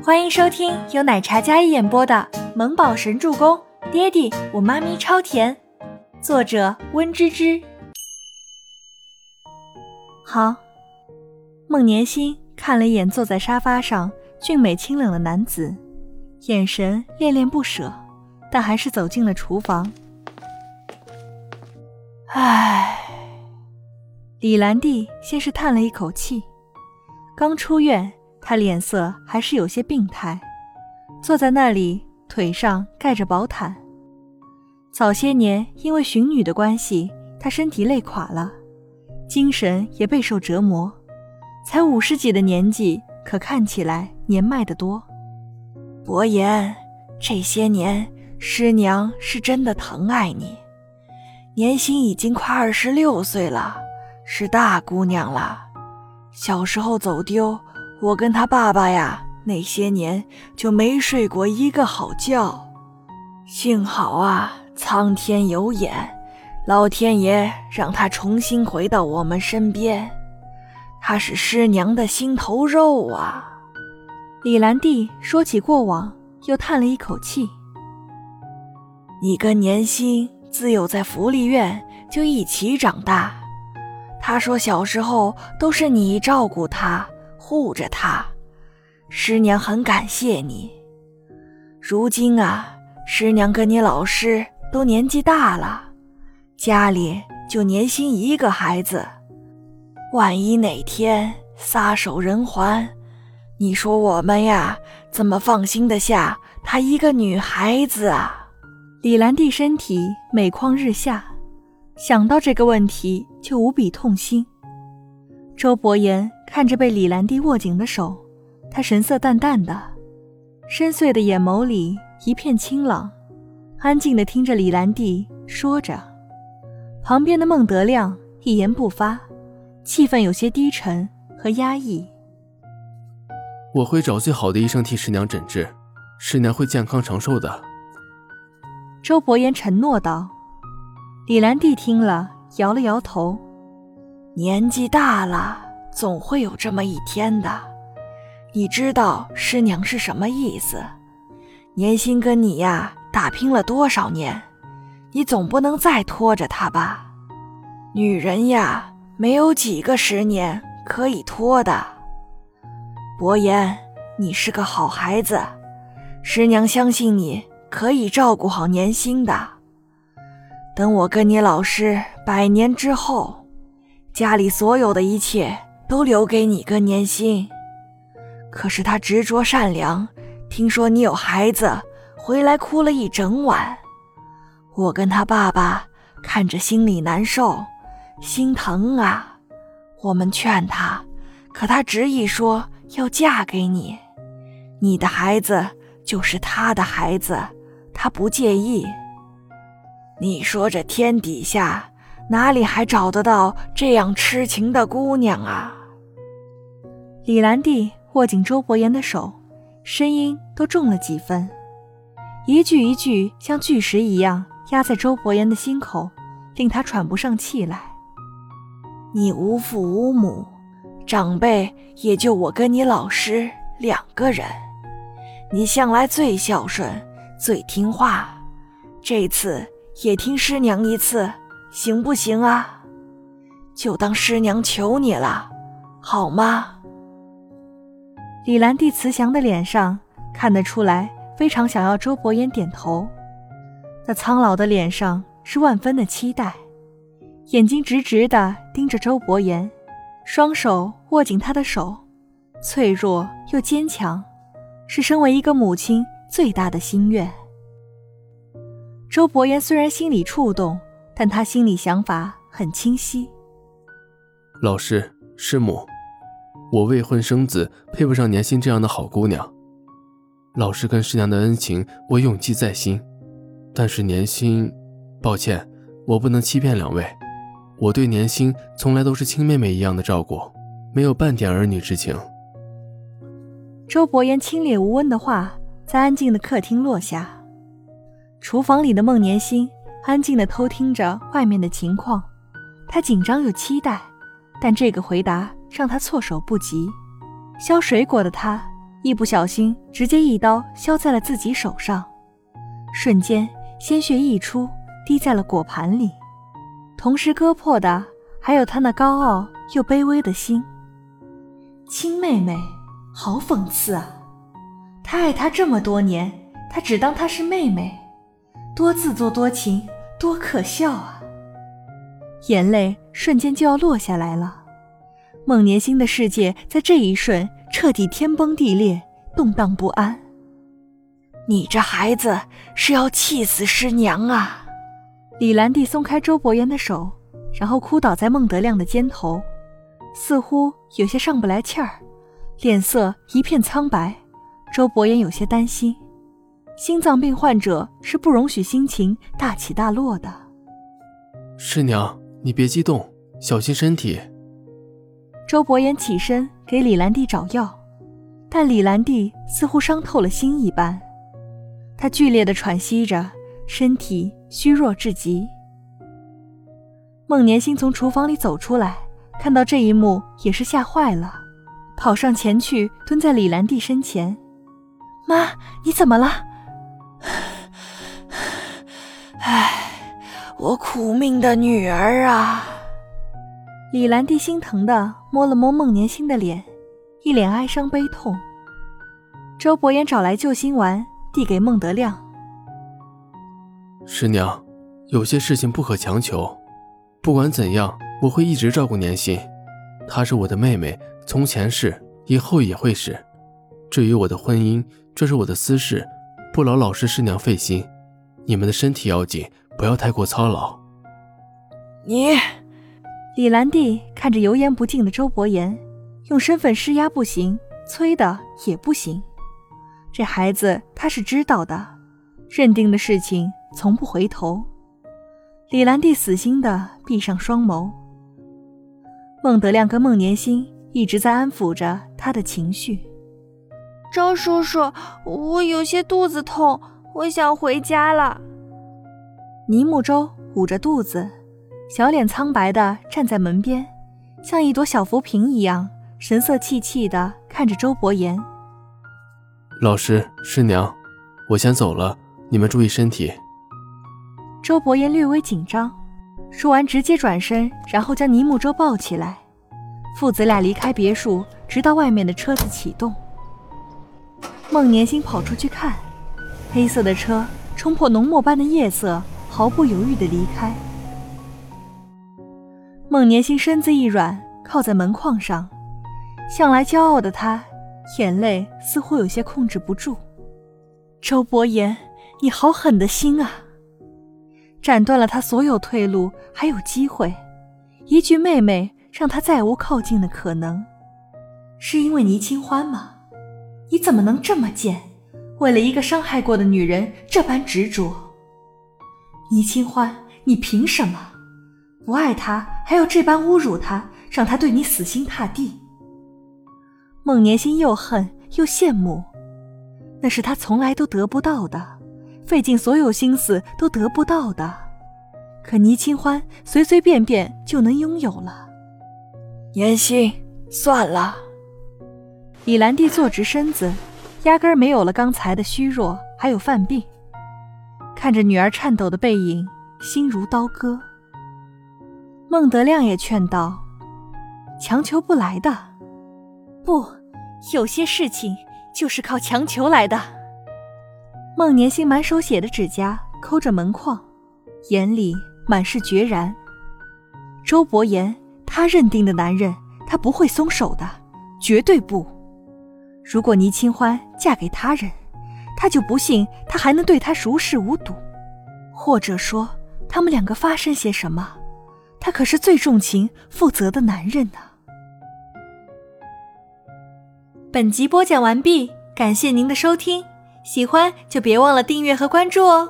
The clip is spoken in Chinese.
欢迎收听由奶茶嘉一演播的《萌宝神助攻》，爹地我妈咪超甜，作者温芝芝。好，孟年心看了一眼坐在沙发上俊美清冷的男子，眼神恋恋不舍，但还是走进了厨房。唉，李兰娣先是叹了一口气，刚出院。他脸色还是有些病态，坐在那里，腿上盖着薄毯。早些年因为寻女的关系，他身体累垮了，精神也备受折磨。才五十几的年纪，可看起来年迈得多。伯言，这些年师娘是真的疼爱你，年心已经快二十六岁了，是大姑娘了。小时候走丢。我跟他爸爸呀，那些年就没睡过一个好觉。幸好啊，苍天有眼，老天爷让他重新回到我们身边。他是师娘的心头肉啊。李兰娣说起过往，又叹了一口气。你跟年心自幼在福利院就一起长大，他说小时候都是你照顾他。护着他，师娘很感谢你。如今啊，师娘跟你老师都年纪大了，家里就年薪一个孩子，万一哪天撒手人寰，你说我们呀怎么放心得下她一个女孩子啊？李兰娣身体每况日下，想到这个问题就无比痛心。周伯言看着被李兰娣握紧的手，他神色淡淡的，深邃的眼眸里一片清朗，安静的听着李兰娣说着。旁边的孟德亮一言不发，气氛有些低沉和压抑。我会找最好的医生替师娘诊治，师娘会健康长寿的。周伯言承诺道。李兰娣听了，摇了摇头。年纪大了，总会有这么一天的。你知道师娘是什么意思？年心跟你呀打拼了多少年，你总不能再拖着她吧？女人呀，没有几个十年可以拖的。伯言，你是个好孩子，师娘相信你可以照顾好年心的。等我跟你老师百年之后。家里所有的一切都留给你跟年薪，可是他执着善良，听说你有孩子，回来哭了一整晚。我跟他爸爸看着心里难受，心疼啊。我们劝他，可他执意说要嫁给你，你的孩子就是他的孩子，他不介意。你说这天底下。哪里还找得到这样痴情的姑娘啊？李兰娣握紧周伯言的手，声音都重了几分，一句一句像巨石一样压在周伯言的心口，令他喘不上气来。你无父无母，长辈也就我跟你老师两个人，你向来最孝顺、最听话，这次也听师娘一次。行不行啊？就当师娘求你了，好吗？李兰娣慈祥的脸上看得出来，非常想要周伯言点头。那苍老的脸上是万分的期待，眼睛直直的盯着周伯言，双手握紧他的手，脆弱又坚强，是身为一个母亲最大的心愿。周伯言虽然心里触动。但他心里想法很清晰。老师、师母，我未婚生子，配不上年心这样的好姑娘。老师跟师娘的恩情，我永记在心。但是年心，抱歉，我不能欺骗两位。我对年心从来都是亲妹妹一样的照顾，没有半点儿女之情。周伯言清冽无温的话，在安静的客厅落下。厨房里的孟年心。安静的偷听着外面的情况，他紧张又期待，但这个回答让他措手不及。削水果的他一不小心直接一刀削在了自己手上，瞬间鲜血溢出，滴在了果盘里，同时割破的还有他那高傲又卑微的心。亲妹妹，好讽刺啊！他爱她这么多年，他只当她是妹妹，多自作多情，多可笑啊！眼泪瞬间就要落下来了。孟年星的世界在这一瞬彻底天崩地裂，动荡不安。你这孩子是要气死师娘啊！李兰娣松开周伯言的手，然后哭倒在孟德亮的肩头，似乎有些上不来气儿，脸色一片苍白。周伯言有些担心，心脏病患者是不容许心情大起大落的。师娘，你别激动，小心身体。周伯言起身给李兰娣找药，但李兰娣似乎伤透了心一般，她剧烈的喘息着，身体虚弱至极。孟年星从厨房里走出来，看到这一幕也是吓坏了，跑上前去蹲在李兰娣身前：“妈，你怎么了？”“唉，我苦命的女儿啊！”李兰娣心疼的摸了摸孟年星的脸，一脸哀伤悲痛。周伯言找来救心丸，递给孟德亮。师娘，有些事情不可强求。不管怎样，我会一直照顾年心。她是我的妹妹，从前是，以后也会是。至于我的婚姻，这是我的私事，不劳老师师娘费心。你们的身体要紧，不要太过操劳。你。李兰娣看着油盐不进的周伯言，用身份施压不行，催的也不行。这孩子他是知道的，认定的事情从不回头。李兰娣死心的闭上双眸。孟德亮跟孟年星一直在安抚着他的情绪。周叔叔，我有些肚子痛，我想回家了。倪木舟捂着肚子。小脸苍白的站在门边，像一朵小浮萍一样，神色气气的看着周伯言。老师师娘，我先走了，你们注意身体。周伯言略微紧张，说完直接转身，然后将倪木舟抱起来，父子俩离开别墅，直到外面的车子启动。孟年星跑出去看，黑色的车冲破浓墨般的夜色，毫不犹豫的离开。孟年星身子一软，靠在门框上。向来骄傲的他，眼泪似乎有些控制不住。周伯言，你好狠的心啊！斩断了他所有退路，还有机会。一句妹妹，让他再无靠近的可能。是因为倪清欢吗？你怎么能这么贱？为了一个伤害过的女人这般执着？倪清欢，你凭什么？不爱他，还要这般侮辱他，让他对你死心塌地。孟年心又恨又羡慕，那是他从来都得不到的，费尽所有心思都得不到的。可倪清欢随随便便就能拥有了。年心，算了。李兰娣坐直身子，压根儿没有了刚才的虚弱，还有犯病。看着女儿颤抖的背影，心如刀割。孟德亮也劝道：“强求不来的，不，有些事情就是靠强求来的。”孟年星满手血的指甲抠着门框，眼里满是决然。周伯言，他认定的男人，他不会松手的，绝对不。如果倪清欢嫁给他人，他就不信他还能对她熟视无睹，或者说，他们两个发生些什么。他可是最重情、负责的男人呢。本集播讲完毕，感谢您的收听，喜欢就别忘了订阅和关注哦。